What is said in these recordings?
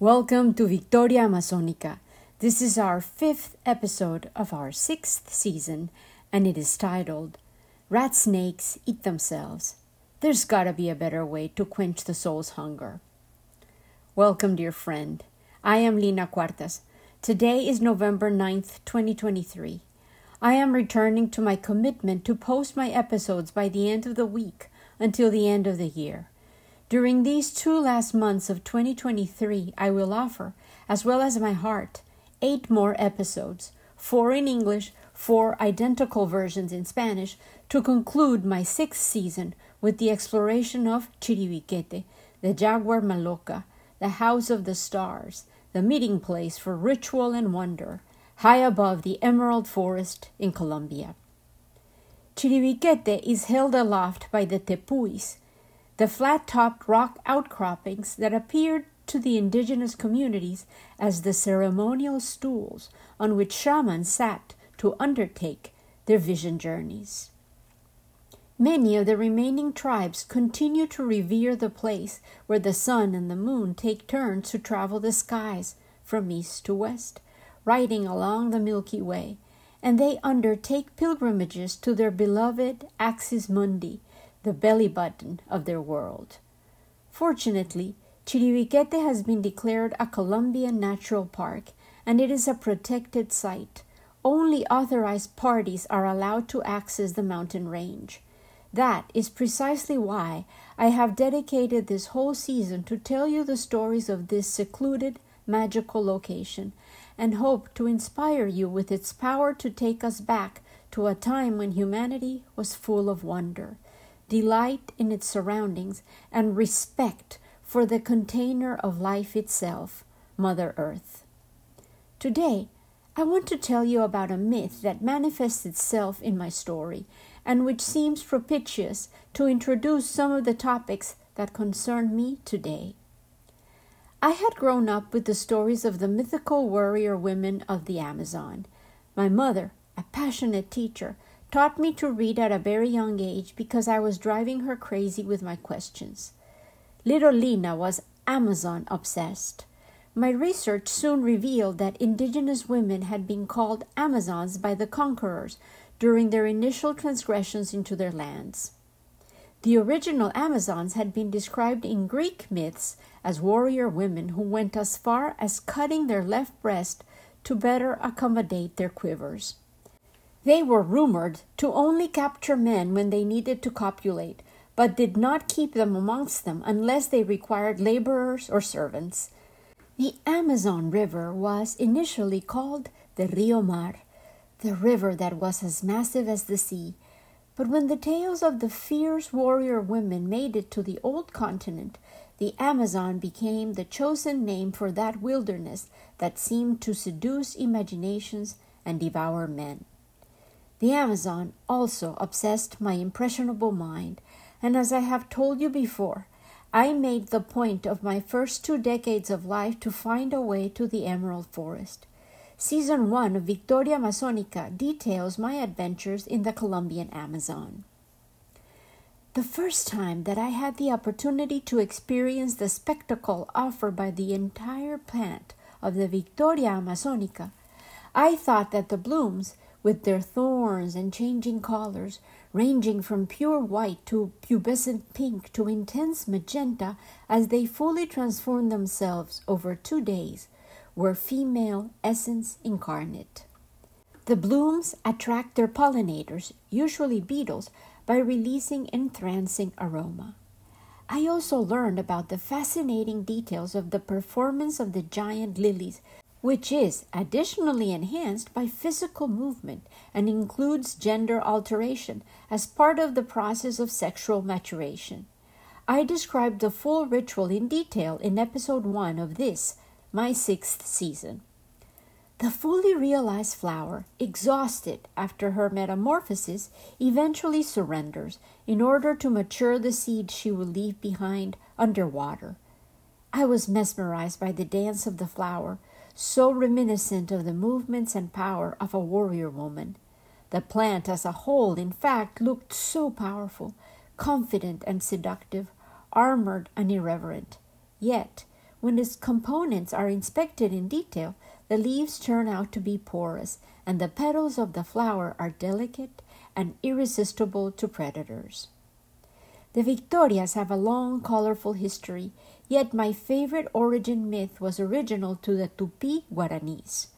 Welcome to Victoria Amazonica. This is our fifth episode of our sixth season, and it is titled Rat Snakes Eat Themselves. There's gotta be a better way to quench the soul's hunger. Welcome, dear friend. I am Lina Cuartas. Today is November 9th, 2023. I am returning to my commitment to post my episodes by the end of the week until the end of the year. During these two last months of 2023, I will offer, as well as my heart, eight more episodes, four in English, four identical versions in Spanish, to conclude my sixth season with the exploration of Chiribiquete, the Jaguar Maloca, the House of the Stars, the meeting place for ritual and wonder, high above the emerald forest in Colombia. Chiribiquete is held aloft by the tepuis, the flat topped rock outcroppings that appeared to the indigenous communities as the ceremonial stools on which shamans sat to undertake their vision journeys. Many of the remaining tribes continue to revere the place where the sun and the moon take turns to travel the skies from east to west riding along the Milky Way, and they undertake pilgrimages to their beloved Axis Mundi, the belly button of their world. Fortunately, Chiribiquete has been declared a Colombian Natural Park and it is a protected site. Only authorized parties are allowed to access the mountain range. That is precisely why I have dedicated this whole season to tell you the stories of this secluded, magical location and hope to inspire you with its power to take us back to a time when humanity was full of wonder, delight in its surroundings, and respect for the container of life itself, Mother Earth. Today, I want to tell you about a myth that manifests itself in my story and which seems propitious to introduce some of the topics that concern me today. I had grown up with the stories of the mythical warrior women of the Amazon. My mother, a passionate teacher, taught me to read at a very young age because I was driving her crazy with my questions. Little Lina was Amazon obsessed. My research soon revealed that indigenous women had been called Amazons by the conquerors during their initial transgressions into their lands. The original Amazons had been described in Greek myths as warrior women who went as far as cutting their left breast to better accommodate their quivers. They were rumored to only capture men when they needed to copulate, but did not keep them amongst them unless they required laborers or servants. The Amazon River was initially called the Rio Mar, the river that was as massive as the sea. But when the tales of the fierce warrior women made it to the old continent, the Amazon became the chosen name for that wilderness that seemed to seduce imaginations and devour men. The Amazon also obsessed my impressionable mind, and as I have told you before, I made the point of my first two decades of life to find a way to the Emerald Forest. Season 1 of Victoria Amazonica details my adventures in the Colombian Amazon. The first time that I had the opportunity to experience the spectacle offered by the entire plant of the Victoria Amazonica, I thought that the blooms, with their thorns and changing colors, ranging from pure white to pubescent pink to intense magenta as they fully transform themselves over two days, were female essence incarnate. The blooms attract their pollinators, usually beetles, by releasing entrancing aroma. I also learned about the fascinating details of the performance of the giant lilies, which is additionally enhanced by physical movement and includes gender alteration as part of the process of sexual maturation. I described the full ritual in detail in episode 1 of this, my sixth season. The fully realized flower, exhausted after her metamorphosis, eventually surrenders in order to mature the seed she will leave behind underwater. I was mesmerized by the dance of the flower, so reminiscent of the movements and power of a warrior woman. The plant as a whole, in fact, looked so powerful, confident and seductive, armored and irreverent. Yet, when its components are inspected in detail, the leaves turn out to be porous, and the petals of the flower are delicate and irresistible to predators. The Victorias have a long, colorful history, yet my favorite origin myth was original to the Tupi Guaranis.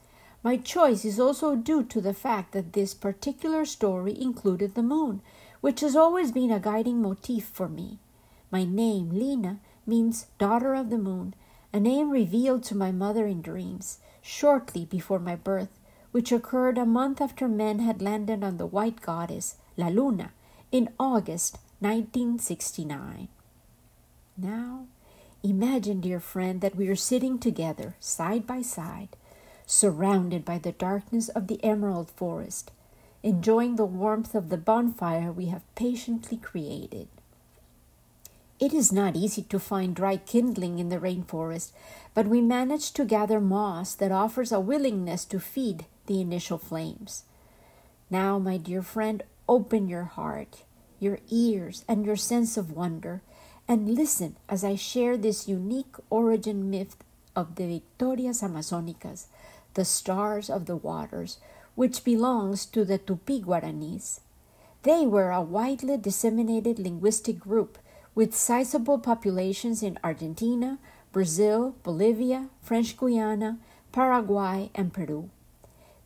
My choice is also due to the fact that this particular story included the moon, which has always been a guiding motif for me. My name, Lina, means daughter of the moon, a name revealed to my mother in dreams, shortly before my birth, which occurred a month after men had landed on the white goddess, La Luna, in August 1969. Now, imagine, dear friend, that we are sitting together, side by side, surrounded by the darkness of the emerald forest, enjoying the warmth of the bonfire we have patiently created. It is not easy to find dry kindling in the rainforest, but we manage to gather moss that offers a willingness to feed the initial flames. Now, my dear friend, open your heart your ears, and your sense of wonder, and listen as I share this unique origin myth of the Victorias Amazonicas, the stars of the waters, which belongs to the Tupi Guaranis. They were a widely disseminated linguistic group with sizable populations in Argentina, Brazil, Bolivia, French Guiana, Paraguay, and Peru.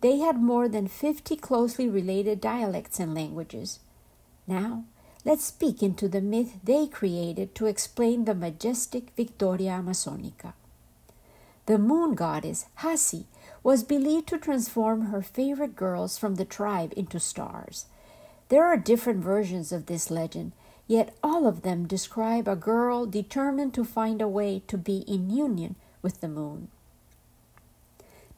They had more than 50 closely related dialects and languages. Now, let's speak into the myth they created to explain the majestic Victoria Amazonica. The moon goddess, Jaci, was believed to transform her favorite girls from the tribe into stars. There are different versions of this legend, yet all of them describe a girl determined to find a way to be in union with the moon.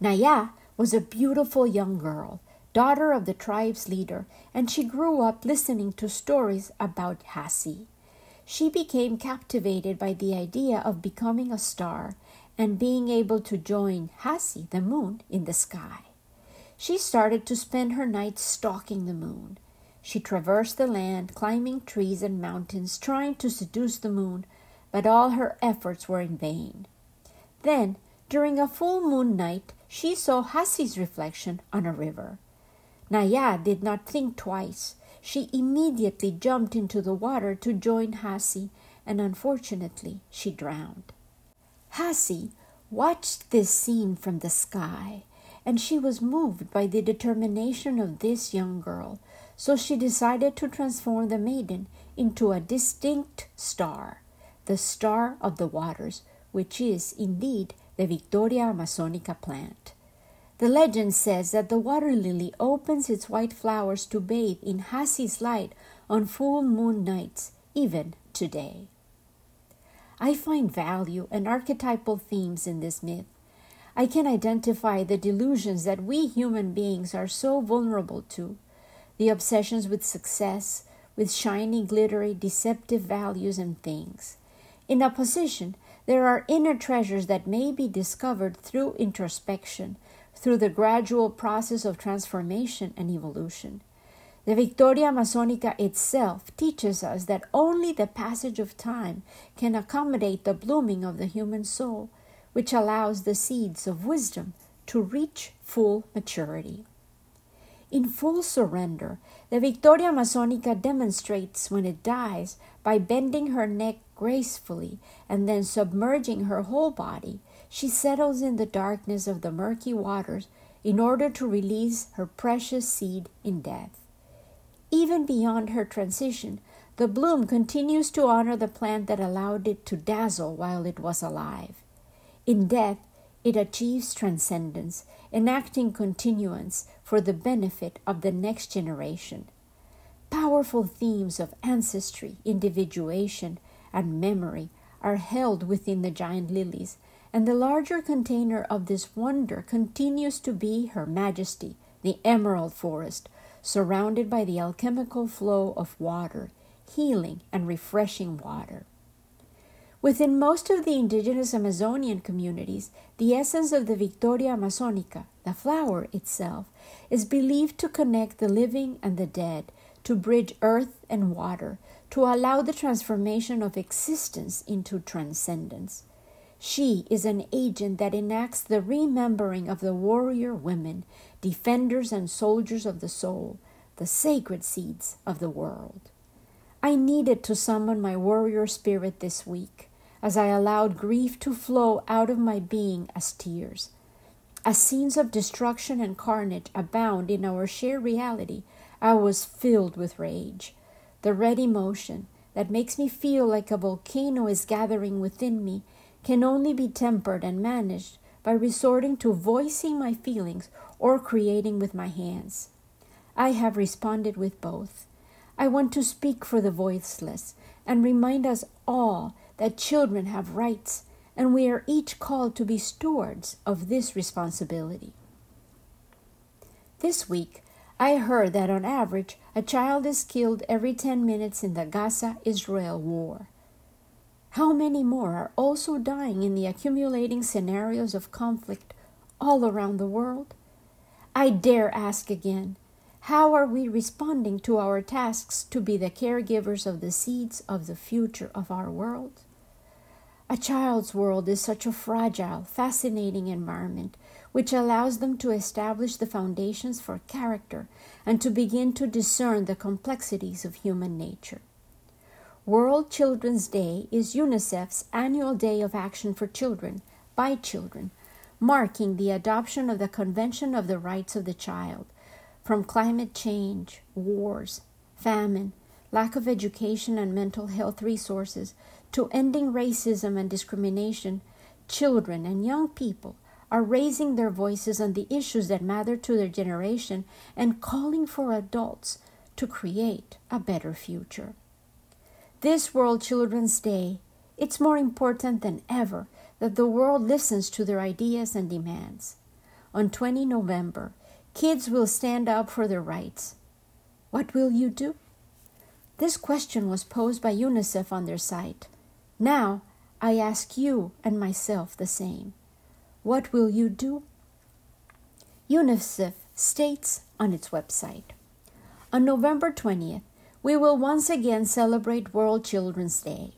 Naya was a beautiful young girl daughter of the tribe's leader, and she grew up listening to stories about Jaci. She became captivated by the idea of becoming a star and being able to join Jaci, the moon, in the sky. She started to spend her nights stalking the moon. She traversed the land, climbing trees and mountains, trying to seduce the moon, but all her efforts were in vain. Then, during a full moon night, she saw Jaci's reflection on a river. Naya did not think twice. She immediately jumped into the water to join Jaci, and unfortunately she drowned. Jaci watched this scene from the sky, and she was moved by the determination of this young girl, so she decided to transform the maiden into a distinct star, the star of the waters, which is indeed the Victoria Amazonica plant. The legend says that the water lily opens its white flowers to bathe in Jaci's light on full moon nights, even today. I find value and archetypal themes in this myth. I can identify the delusions that we human beings are so vulnerable to the obsessions with success, with shiny, glittery, deceptive values and things. In opposition, there are inner treasures that may be discovered through introspection through the gradual process of transformation and evolution. The Victoria Amazonica itself teaches us that only the passage of time can accommodate the blooming of the human soul, which allows the seeds of wisdom to reach full maturity. In full surrender, the Victoria Amazonica demonstrates when it dies by bending her neck gracefully and then submerging her whole body she settles in the darkness of the murky waters in order to release her precious seed in death. Even beyond her transition, the bloom continues to honor the plant that allowed it to dazzle while it was alive. In death, it achieves transcendence, enacting continuance for the benefit of the next generation. Powerful themes of ancestry, individuation, and memory are held within the giant lilies and the larger container of this wonder continues to be Her Majesty, the Emerald Forest, surrounded by the alchemical flow of water, healing and refreshing water. Within most of the indigenous Amazonian communities, the essence of the Victoria Amazonica, the flower itself, is believed to connect the living and the dead, to bridge earth and water, to allow the transformation of existence into transcendence. She is an agent that enacts the remembering of the warrior women, defenders and soldiers of the soul, the sacred seeds of the world. I needed to summon my warrior spirit this week as I allowed grief to flow out of my being as tears. As scenes of destruction and carnage abound in our shared reality, I was filled with rage. The red emotion that makes me feel like a volcano is gathering within me can only be tempered and managed by resorting to voicing my feelings or creating with my hands. I have responded with both. I want to speak for the voiceless and remind us all that children have rights and we are each called to be stewards of this responsibility. This week, I heard that on average, a child is killed every 10 minutes in the Gaza Israel war. How many more are also dying in the accumulating scenarios of conflict all around the world? I dare ask again how are we responding to our tasks to be the caregivers of the seeds of the future of our world? A child's world is such a fragile, fascinating environment which allows them to establish the foundations for character and to begin to discern the complexities of human nature. World Children's Day is UNICEF's annual day of action for children by children, marking the adoption of the Convention of the Rights of the Child. From climate change, wars, famine, lack of education and mental health resources to ending racism and discrimination, children and young people are raising their voices on the issues that matter to their generation and calling for adults to create a better future. This World Children's Day, it's more important than ever that the world listens to their ideas and demands. On 20 November, kids will stand up for their rights. What will you do? This question was posed by UNICEF on their site. Now, I ask you and myself the same. What will you do? UNICEF states on its website On November 20th, we will once again celebrate World Children's Day.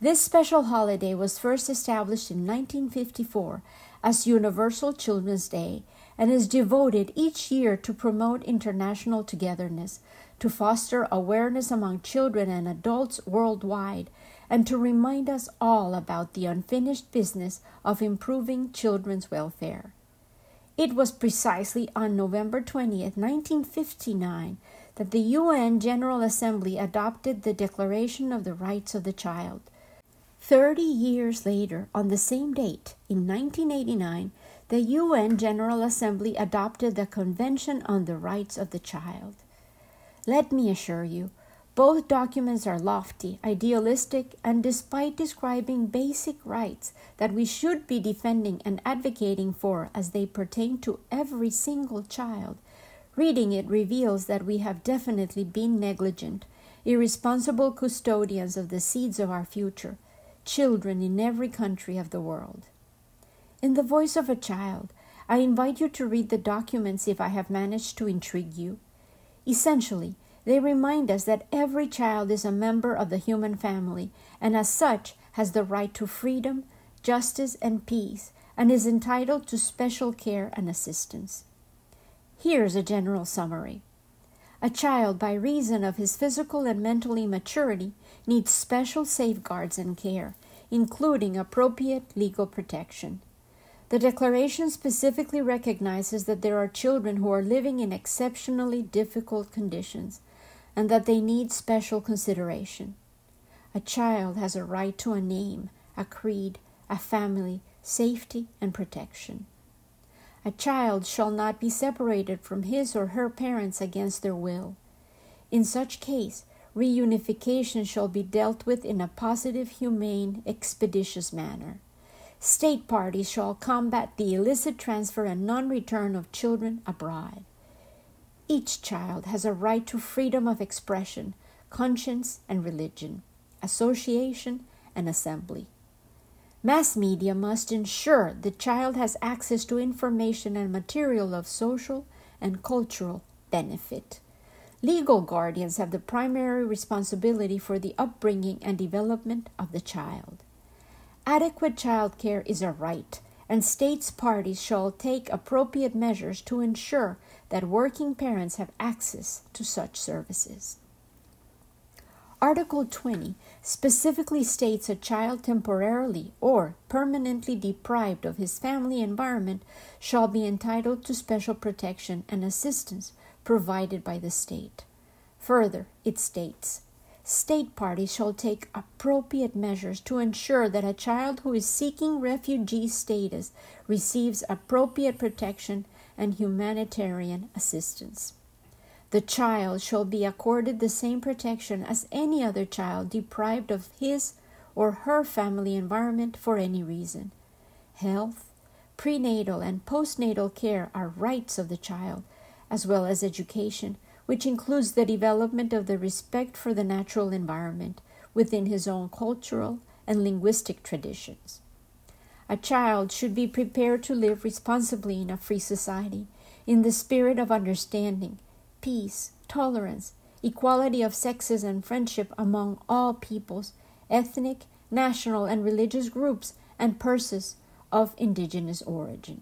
This special holiday was first established in 1954 as Universal Children's Day and is devoted each year to promote international togetherness, to foster awareness among children and adults worldwide, and to remind us all about the unfinished business of improving children's welfare. It was precisely on November 20th, 1959, that the UN General Assembly adopted the Declaration of the Rights of the Child. Thirty years later, on the same date, in 1989, the UN General Assembly adopted the Convention on the Rights of the Child. Let me assure you, both documents are lofty, idealistic, and despite describing basic rights that we should be defending and advocating for as they pertain to every single child, reading it reveals that we have definitely been negligent, irresponsible custodians of the seeds of our future, children in every country of the world. In the voice of a child, I invite you to read the documents if I have managed to intrigue you. Essentially, they remind us that every child is a member of the human family and, as such, has the right to freedom, justice, and peace, and is entitled to special care and assistance. Here's a general summary. A child, by reason of his physical and mental immaturity, needs special safeguards and care, including appropriate legal protection. The Declaration specifically recognizes that there are children who are living in exceptionally difficult conditions and that they need special consideration. A child has a right to a name, a creed, a family, safety, and protection. A child shall not be separated from his or her parents against their will. In such case, reunification shall be dealt with in a positive, humane, expeditious manner. State parties shall combat the illicit transfer and non return of children abroad. Each child has a right to freedom of expression, conscience, and religion, association, and assembly. Mass media must ensure the child has access to information and material of social and cultural benefit. Legal guardians have the primary responsibility for the upbringing and development of the child. Adequate child care is a right, and states parties shall take appropriate measures to ensure that working parents have access to such services. Article 20 specifically states a child temporarily or permanently deprived of his family environment shall be entitled to special protection and assistance provided by the state. Further, it states State parties shall take appropriate measures to ensure that a child who is seeking refugee status receives appropriate protection and humanitarian assistance. The child shall be accorded the same protection as any other child deprived of his or her family environment for any reason. Health, prenatal, and postnatal care are rights of the child, as well as education, which includes the development of the respect for the natural environment within his own cultural and linguistic traditions. A child should be prepared to live responsibly in a free society, in the spirit of understanding, peace, tolerance, equality of sexes, and friendship among all peoples, ethnic, national, and religious groups, and persons of indigenous origin.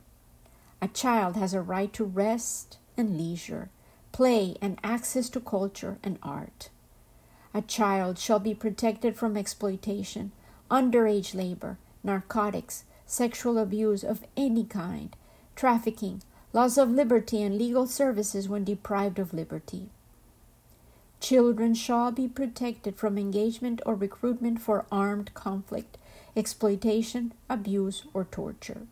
A child has a right to rest and leisure, play, and access to culture and art. A child shall be protected from exploitation, underage labor, narcotics, sexual abuse of any kind, trafficking, loss of liberty, and legal services when deprived of liberty. Children shall be protected from engagement or recruitment for armed conflict, exploitation, abuse, or torture.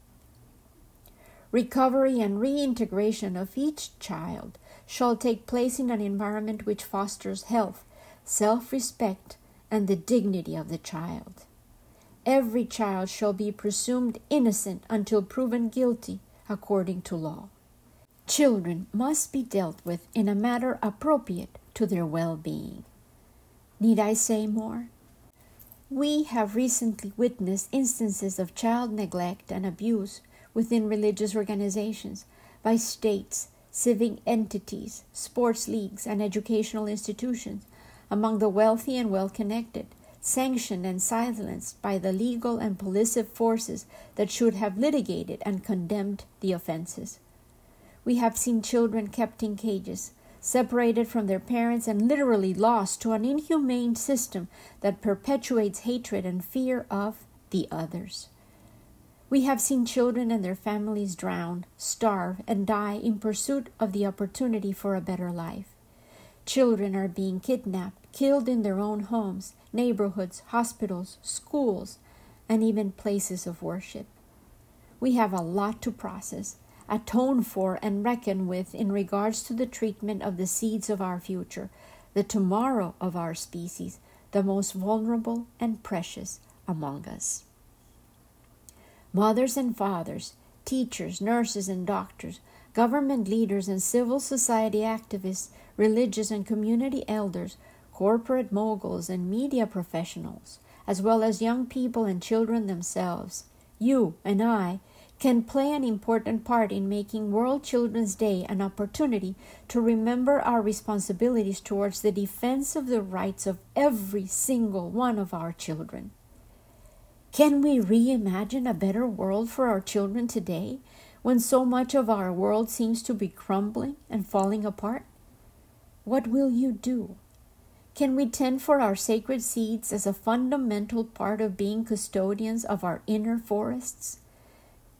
Recovery and reintegration of each child shall take place in an environment which fosters health, self respect, and the dignity of the child. Every child shall be presumed innocent until proven guilty according to law. Children must be dealt with in a manner appropriate to their well being. Need I say more? We have recently witnessed instances of child neglect and abuse within religious organizations by states, civic entities, sports leagues, and educational institutions among the wealthy and well connected, sanctioned and silenced by the legal and police forces that should have litigated and condemned the offenses. We have seen children kept in cages, separated from their parents, and literally lost to an inhumane system that perpetuates hatred and fear of the others. We have seen children and their families drown, starve, and die in pursuit of the opportunity for a better life. Children are being kidnapped, killed in their own homes, neighborhoods, hospitals, schools, and even places of worship. We have a lot to process, atone for, and reckon with in regards to the treatment of the seeds of our future, the tomorrow of our species, the most vulnerable and precious among us. Mothers and fathers, teachers, nurses, and doctors, government leaders and civil society activists, religious and community elders, corporate moguls, and media professionals, as well as young people and children themselves. You and I can play an important part in making World Children's Day an opportunity to remember our responsibilities towards the defense of the rights of every single one of our children. Can we reimagine a better world for our children today when so much of our world seems to be crumbling and falling apart? What will you do? Can we tend for our sacred seeds as a fundamental part of being custodians of our inner forests?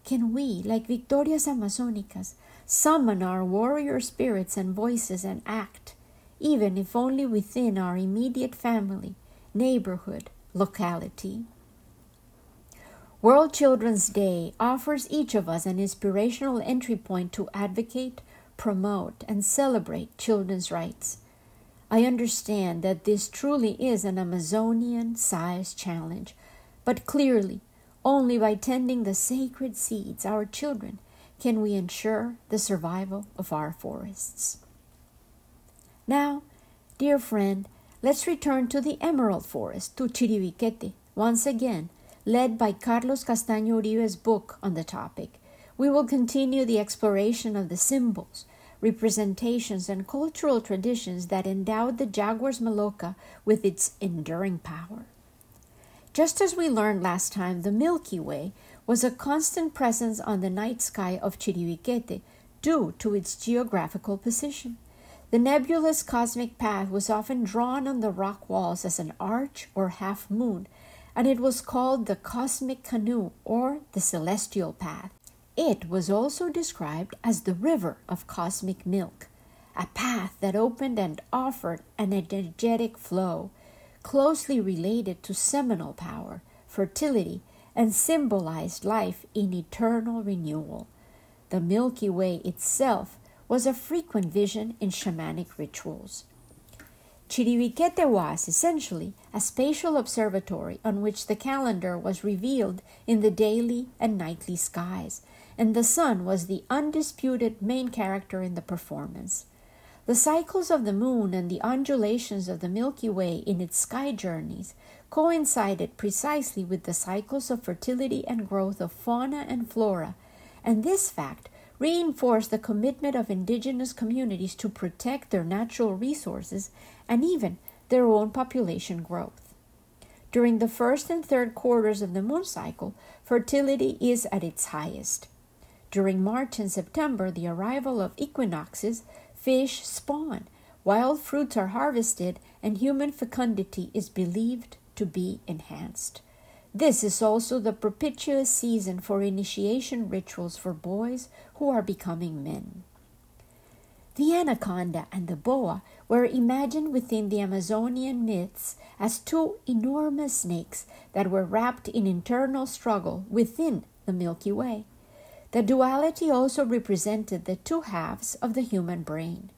Can we, like Victorias Amazonicas, summon our warrior spirits and voices and act, even if only within our immediate family, neighborhood, locality? World Children's Day offers each of us an inspirational entry point to advocate, promote, and celebrate children's rights. I understand that this truly is an Amazonian sized challenge, but clearly, only by tending the sacred seeds, our children, can we ensure the survival of our forests. Now, dear friend, let's return to the emerald forest, to Chiribiquete, once again, led by Carlos Castaño Uribe's book on the topic. We will continue the exploration of the symbols, representations, and cultural traditions that endowed the Jaguars Maloca with its enduring power. Just as we learned last time, the Milky Way was a constant presence on the night sky of Chiribiquete due to its geographical position. The nebulous cosmic path was often drawn on the rock walls as an arch or half moon, and it was called the cosmic canoe or the celestial path. It was also described as the river of cosmic milk, a path that opened and offered an energetic flow, closely related to seminal power, fertility, and symbolized life in eternal renewal. The Milky Way itself was a frequent vision in shamanic rituals. Chiribiquete was essentially a spatial observatory on which the calendar was revealed in the daily and nightly skies, and the sun was the undisputed main character in the performance. The cycles of the moon and the undulations of the Milky Way in its sky journeys coincided precisely with the cycles of fertility and growth of fauna and flora, and this fact reinforced the commitment of indigenous communities to protect their natural resources and even their own population growth. During the first and third quarters of the moon cycle, fertility is at its highest. During March and September, the arrival of equinoxes, fish spawn, wild fruits are harvested, and human fecundity is believed to be enhanced. This is also the propitious season for initiation rituals for boys who are becoming men. The anaconda and the boa were imagined within the Amazonian myths as two enormous snakes that were wrapped in internal struggle within the Milky Way. The duality also represented the two halves of the human brain.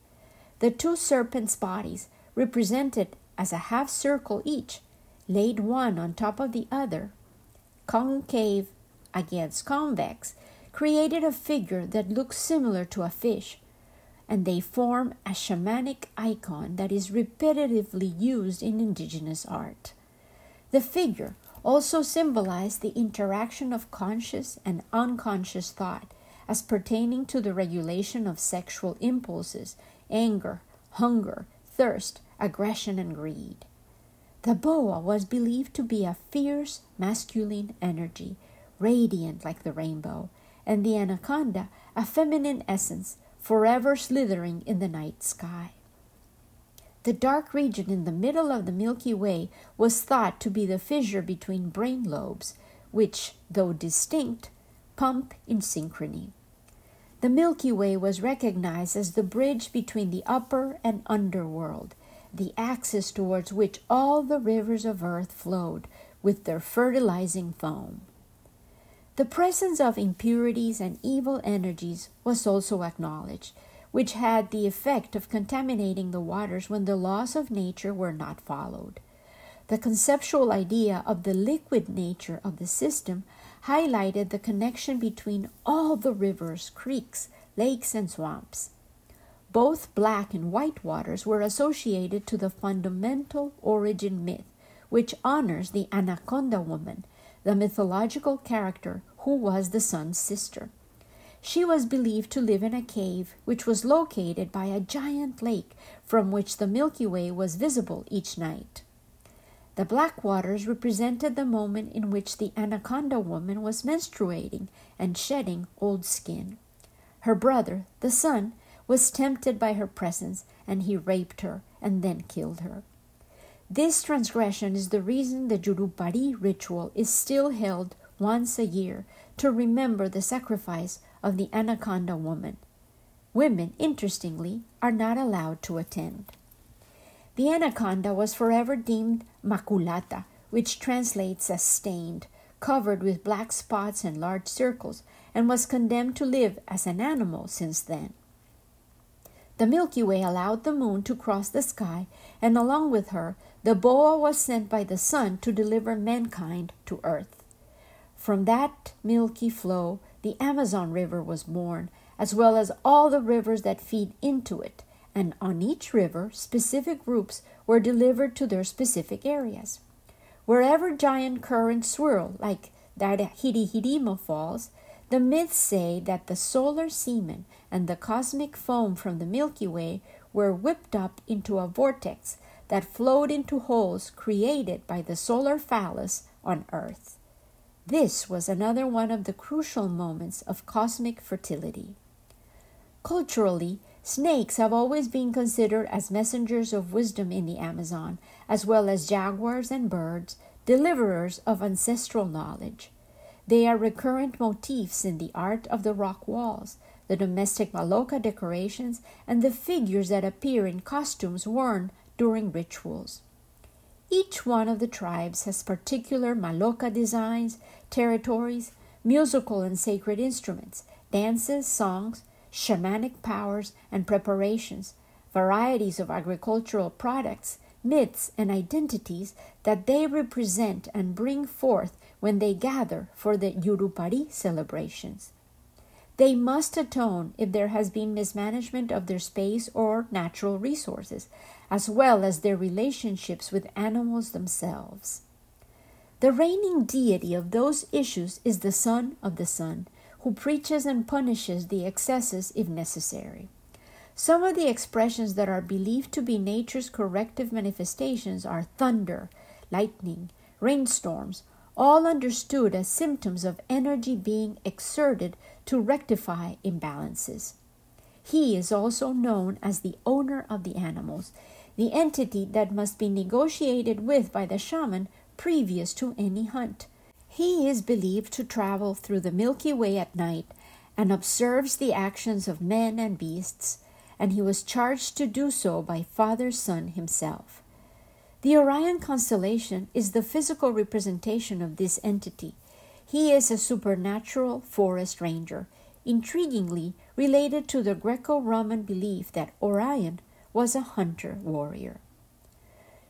The two serpents' bodies, represented as a half circle each, laid one on top of the other, concave against convex, created a figure that looks similar to a fish, and they form a shamanic icon that is repetitively used in indigenous art. The figure also symbolized the interaction of conscious and unconscious thought as pertaining to the regulation of sexual impulses, anger, hunger, thirst, aggression, and greed. The boa was believed to be a fierce masculine energy, radiant like the rainbow, and the anaconda a feminine essence, forever slithering in the night sky. The dark region in the middle of the Milky Way was thought to be the fissure between brain lobes, which, though distinct, pump in synchrony. The Milky Way was recognized as the bridge between the upper and underworld, the axis towards which all the rivers of earth flowed with their fertilizing foam. The presence of impurities and evil energies was also acknowledged, which had the effect of contaminating the waters when the laws of nature were not followed. The conceptual idea of the liquid nature of the system highlighted the connection between all the rivers, creeks, lakes, and swamps. Both black and white waters were associated to the fundamental origin myth, which honors the Anaconda woman, the mythological character who was the sun's sister. She was believed to live in a cave which was located by a giant lake from which the Milky Way was visible each night. The black waters represented the moment in which the Anaconda woman was menstruating and shedding old skin. Her brother, the sun, was tempted by her presence, and he raped her and then killed her. This transgression is the reason the Yurupari ritual is still held once a year to remember the sacrifice of the anaconda woman. Women, interestingly, are not allowed to attend. The anaconda was forever deemed maculata, which translates as stained, covered with black spots and large circles, and was condemned to live as an animal since then. The Milky Way allowed the moon to cross the sky, and along with her, the boa was sent by the sun to deliver mankind to earth. From that milky flow, the Amazon River was born, as well as all the rivers that feed into it, and on each river, specific groups were delivered to their specific areas. Wherever giant currents swirl, like the Hirihirima Falls, the myths say that the solar semen and the cosmic foam from the Milky Way were whipped up into a vortex that flowed into holes created by the solar phallus on earth. This was another one of the crucial moments of cosmic fertility. Culturally, snakes have always been considered as messengers of wisdom in the Amazon, as well as jaguars and birds, deliverers of ancestral knowledge. They are recurrent motifs in the art of the rock walls, the domestic Maloca decorations, and the figures that appear in costumes worn during rituals. Each one of the tribes has particular Maloca designs, territories, musical and sacred instruments, dances, songs, shamanic powers and preparations, varieties of agricultural products, myths, and identities that they represent and bring forth when they gather for the Yurupari celebrations. They must atone if there has been mismanagement of their space or natural resources, as well as their relationships with animals themselves. The reigning deity of those issues is the Son of the Sun, who preaches and punishes the excesses if necessary. Some of the expressions that are believed to be nature's corrective manifestations are thunder, lightning, rainstorms, all understood as symptoms of energy being exerted to rectify imbalances. He is also known as the owner of the animals, the entity that must be negotiated with by the shaman previous to any hunt. He is believed to travel through the Milky Way at night and observes the actions of men and beasts, and he was charged to do so by Father Sun himself. The Orion constellation is the physical representation of this entity. He is a supernatural forest ranger, intriguingly related to the Greco Roman belief that Orion was a hunter warrior.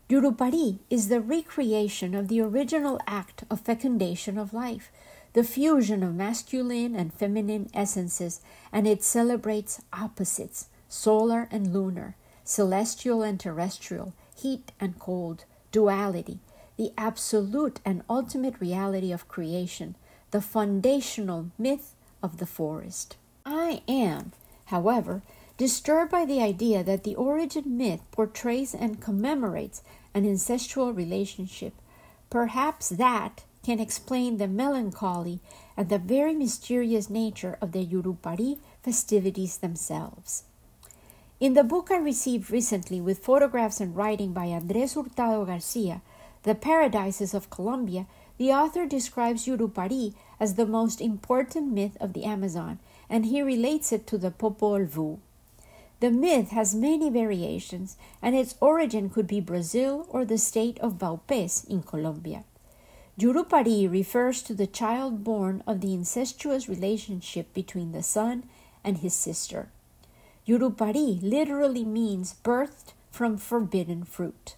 Yurupari is the recreation of the original act of fecundation of life, the fusion of masculine and feminine essences, and it celebrates opposites, solar and lunar, celestial and terrestrial, heat and cold, duality, the absolute and ultimate reality of creation, the foundational myth of the forest. I am, however, disturbed by the idea that the origin myth portrays and commemorates an incestual relationship. Perhaps that can explain the melancholy and the very mysterious nature of the Yurupari festivities themselves. In the book I received recently with photographs and writing by Andres Hurtado Garcia, The Paradises of Colombia, the author describes Yurupari as the most important myth of the Amazon, and he relates it to the Popol Vuh. The myth has many variations, and its origin could be Brazil or the state of Vaupés in Colombia. Yurupari refers to the child born of the incestuous relationship between the sun and his sister. Yurupari literally means birthed from forbidden fruit.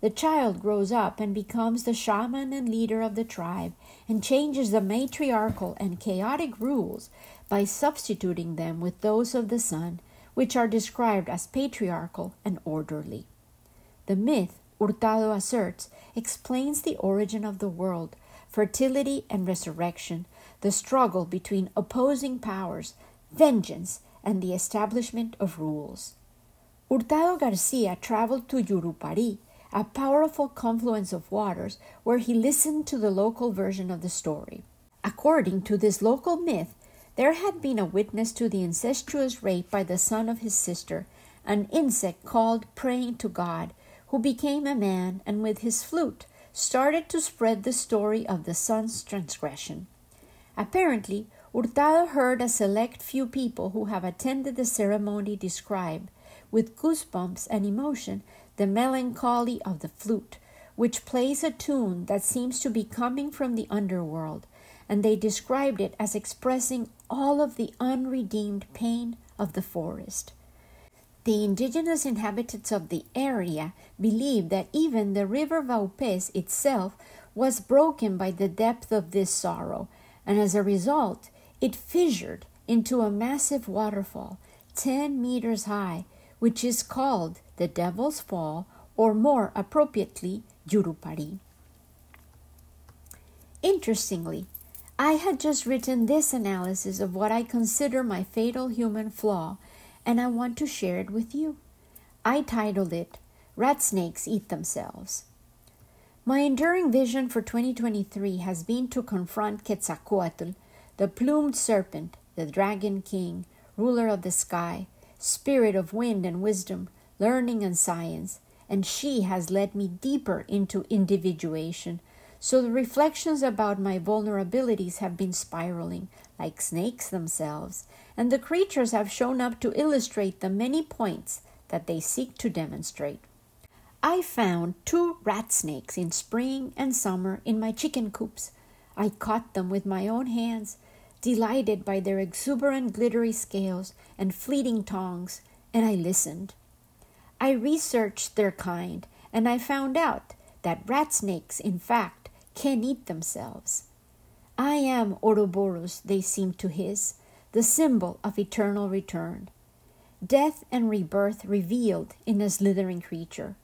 The child grows up and becomes the shaman and leader of the tribe and changes the matriarchal and chaotic rules by substituting them with those of the son which are described as patriarchal and orderly. The myth, Hurtado asserts, explains the origin of the world, fertility and resurrection, the struggle between opposing powers, vengeance, and the establishment of rules. Hurtado Garcia traveled to Yurupari, a powerful confluence of waters, where he listened to the local version of the story. According to this local myth, there had been a witness to the incestuous rape by the sun of his sister, an insect called praying to God, who became a man and with his flute started to spread the story of the sun's transgression. Apparently, Hurtado heard a select few people who have attended the ceremony describe, with goosebumps and emotion, the melancholy of the flute, which plays a tune that seems to be coming from the underworld, and they described it as expressing all of the unredeemed pain of the forest. The indigenous inhabitants of the area believed that even the river Vaupés itself was broken by the depth of this sorrow, and as a result, it fissured into a massive waterfall, 10 meters high, which is called the Devil's Fall, or more appropriately, Yurupari. Interestingly, I had just written this analysis of what I consider my fatal human flaw, and I want to share it with you. I titled it Rat Snakes Eat Themselves. My enduring vision for 2023 has been to confront Quetzalcoatl, the plumed serpent, the dragon king, ruler of the sky, spirit of wind and wisdom, learning and science, and she has led me deeper into individuation. So the reflections about my vulnerabilities have been spiraling, like snakes themselves, and the creatures have shown up to illustrate the many points that they seek to demonstrate. I found two rat snakes in spring and summer in my chicken coops. I caught them with my own hands, delighted by their exuberant glittery scales and fleeting tongues, and I listened. I researched their kind, and I found out that rat snakes, in fact, can eat themselves. I am Ouroboros, they seem to hiss, the symbol of eternal return. Death and rebirth revealed in a slithering creature.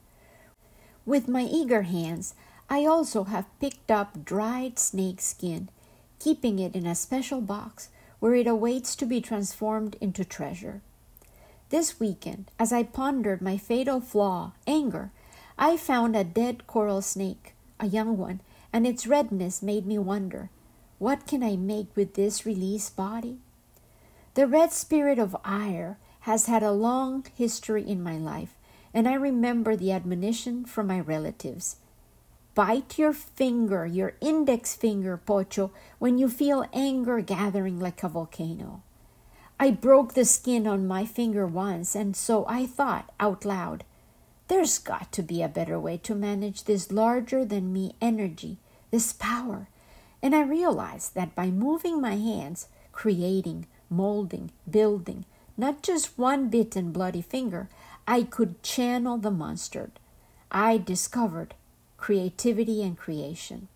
With my eager hands, I also have picked up dried snake skin, keeping it in a special box where it awaits to be transformed into treasure. This weekend, as I pondered my fatal flaw, anger, I found a dead coral snake, a young one, and its redness made me wonder what can I make with this released body? The red spirit of ire has had a long history in my life, and I remember the admonition from my relatives. Bite your finger, your index finger, Pocho, when you feel anger gathering like a volcano. I broke the skin on my finger once, and so I thought out loud, there's got to be a better way to manage this larger than me energy, this power. And I realized that by moving my hands, creating, molding, building, not just one bitten bloody finger, I could channel the monster. I discovered creativity and creation.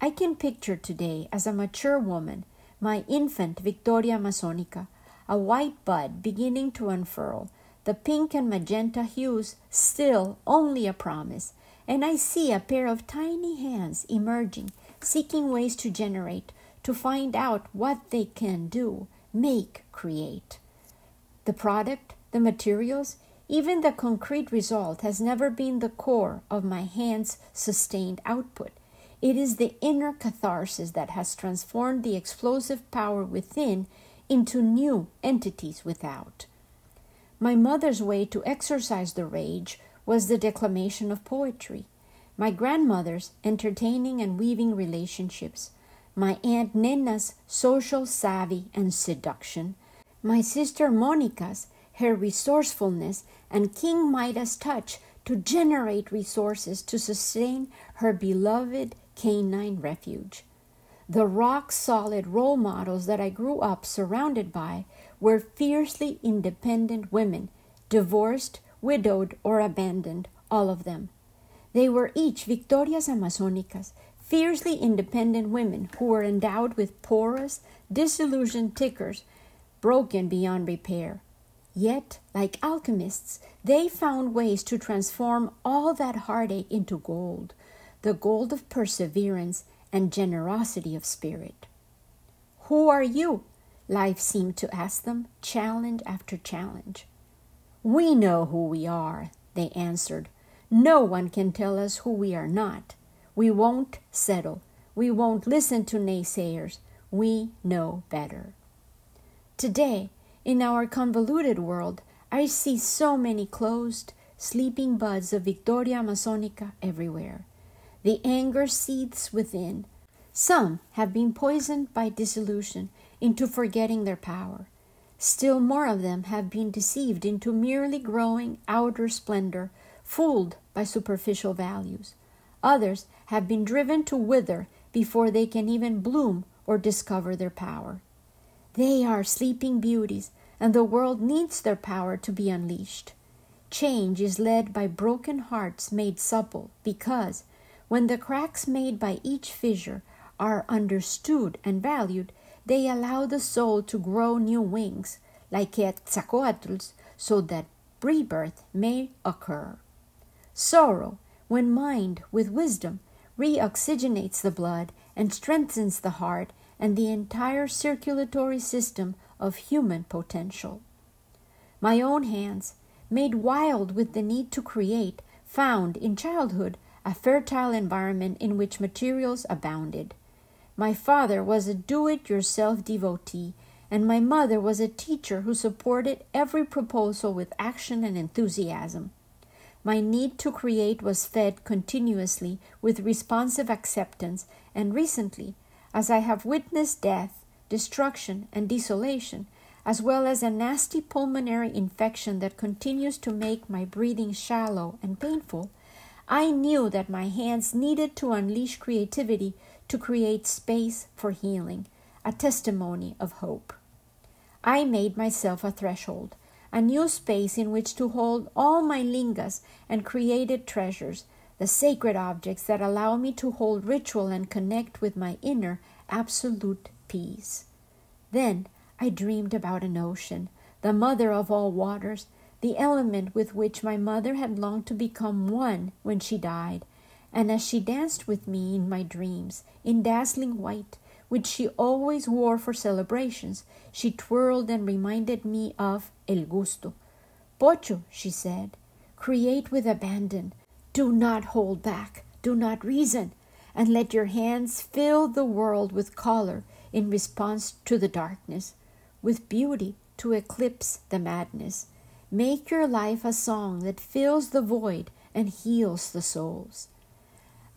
I can picture today as a mature woman my infant Victoria Amazonica, a white bud beginning to unfurl, the pink and magenta hues still only a promise, and I see a pair of tiny hands emerging, seeking ways to generate, to find out what they can do, make, create. The product, the materials, even the concrete result has never been the core of my hands' sustained output. It is the inner catharsis that has transformed the explosive power within into new entities without. My mother's way to exorcise the rage was the declamation of poetry, my grandmother's entertaining and weaving relationships, my Aunt Nena's social savvy and seduction, my sister Monica's her resourcefulness and King Midas' touch to generate resources to sustain her beloved canine refuge. The rock solid role models that I grew up surrounded by were fiercely independent women, divorced, widowed, or abandoned, all of them. They were each Victorias Amazonicas, fiercely independent women who were endowed with porous, disillusioned tickers, broken beyond repair. Yet, like alchemists, they found ways to transform all that heartache into gold, the gold of perseverance and generosity of spirit. Who are you? Life seemed to ask them, challenge after challenge. We know who we are, they answered. No one can tell us who we are not. We won't settle. We won't listen to naysayers. We know better. Today, in our convoluted world, I see so many closed, sleeping buds of Victoria Amazonica everywhere. The anger seethes within. Some have been poisoned by disillusion into forgetting their power. Still more of them have been deceived into merely growing outer splendor, fooled by superficial values. Others have been driven to wither before they can even bloom or discover their power. They are sleeping beauties, and the world needs their power to be unleashed. Change is led by broken hearts made supple because, when the cracks made by each fissure are understood and valued, they allow the soul to grow new wings, like Quetzalcoatl's, so that rebirth may occur. Sorrow, when mined with wisdom, reoxygenates the blood and strengthens the heart and the entire circulatory system of human potential. My own hands, made wild with the need to create, found in childhood a fertile environment in which materials abounded. My father was a do it yourself devotee, and my mother was a teacher who supported every proposal with action and enthusiasm. My need to create was fed continuously with responsive acceptance, and recently, as I have witnessed death, destruction, and desolation, as well as a nasty pulmonary infection that continues to make my breathing shallow and painful, I knew that my hands needed to unleash creativity to create space for healing, a testimony of hope. I made myself a threshold, a new space in which to hold all my lingas and created treasures, the sacred objects that allow me to hold ritual and connect with my inner absolute peace. Then I dreamed about an ocean, the mother of all waters, the element with which my mother had longed to become one when she died, and as she danced with me in my dreams, in dazzling white, which she always wore for celebrations, she twirled and reminded me of El Gusto. Pocho, she said, create with abandon. Do not hold back. Do not reason. And let your hands fill the world with color in response to the darkness, with beauty to eclipse the madness. Make your life a song that fills the void and heals the souls.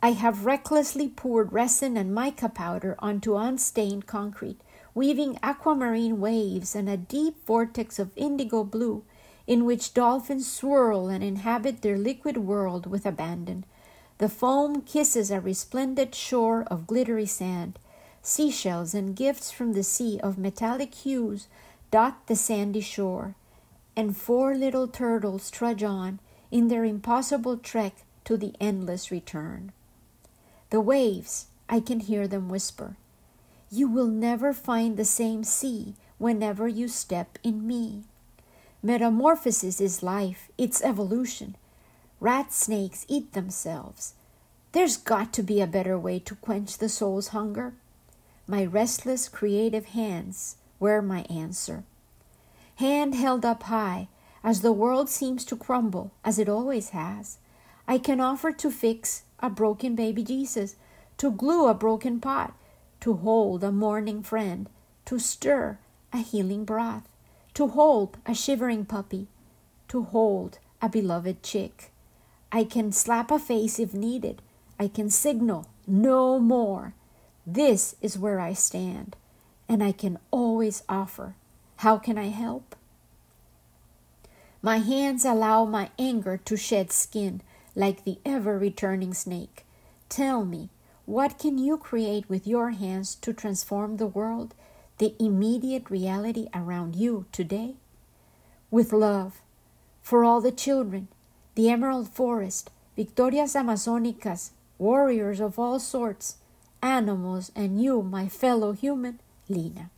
I have recklessly poured resin and mica powder onto unstained concrete, weaving aquamarine waves and a deep vortex of indigo blue in which dolphins swirl and inhabit their liquid world with abandon. The foam kisses a resplendent shore of glittery sand. Seashells and gifts from the sea of metallic hues dot the sandy shore, and four little turtles trudge on in their impossible trek to the endless return. The waves, I can hear them whisper, You will never find the same sea whenever you step in me. Metamorphosis is life, its evolution. Rat snakes eat themselves. There's got to be a better way to quench the soul's hunger. My restless, creative hands were my answer. Hand held up high, as the world seems to crumble, as it always has, I can offer to fix a broken baby Jesus, to glue a broken pot, to hold a mourning friend, to stir a healing broth, to hold a shivering puppy, to hold a beloved chick. I can slap a face if needed. I can signal no more. This is where I stand, and I can always offer. How can I help? My hands allow my anger to shed skin like the ever returning snake. Tell me, what can you create with your hands to transform the world, the immediate reality around you today? With love, for all the children, the emerald forest, Victorias Amazonicas, warriors of all sorts, animals, and you, my fellow human, Lina.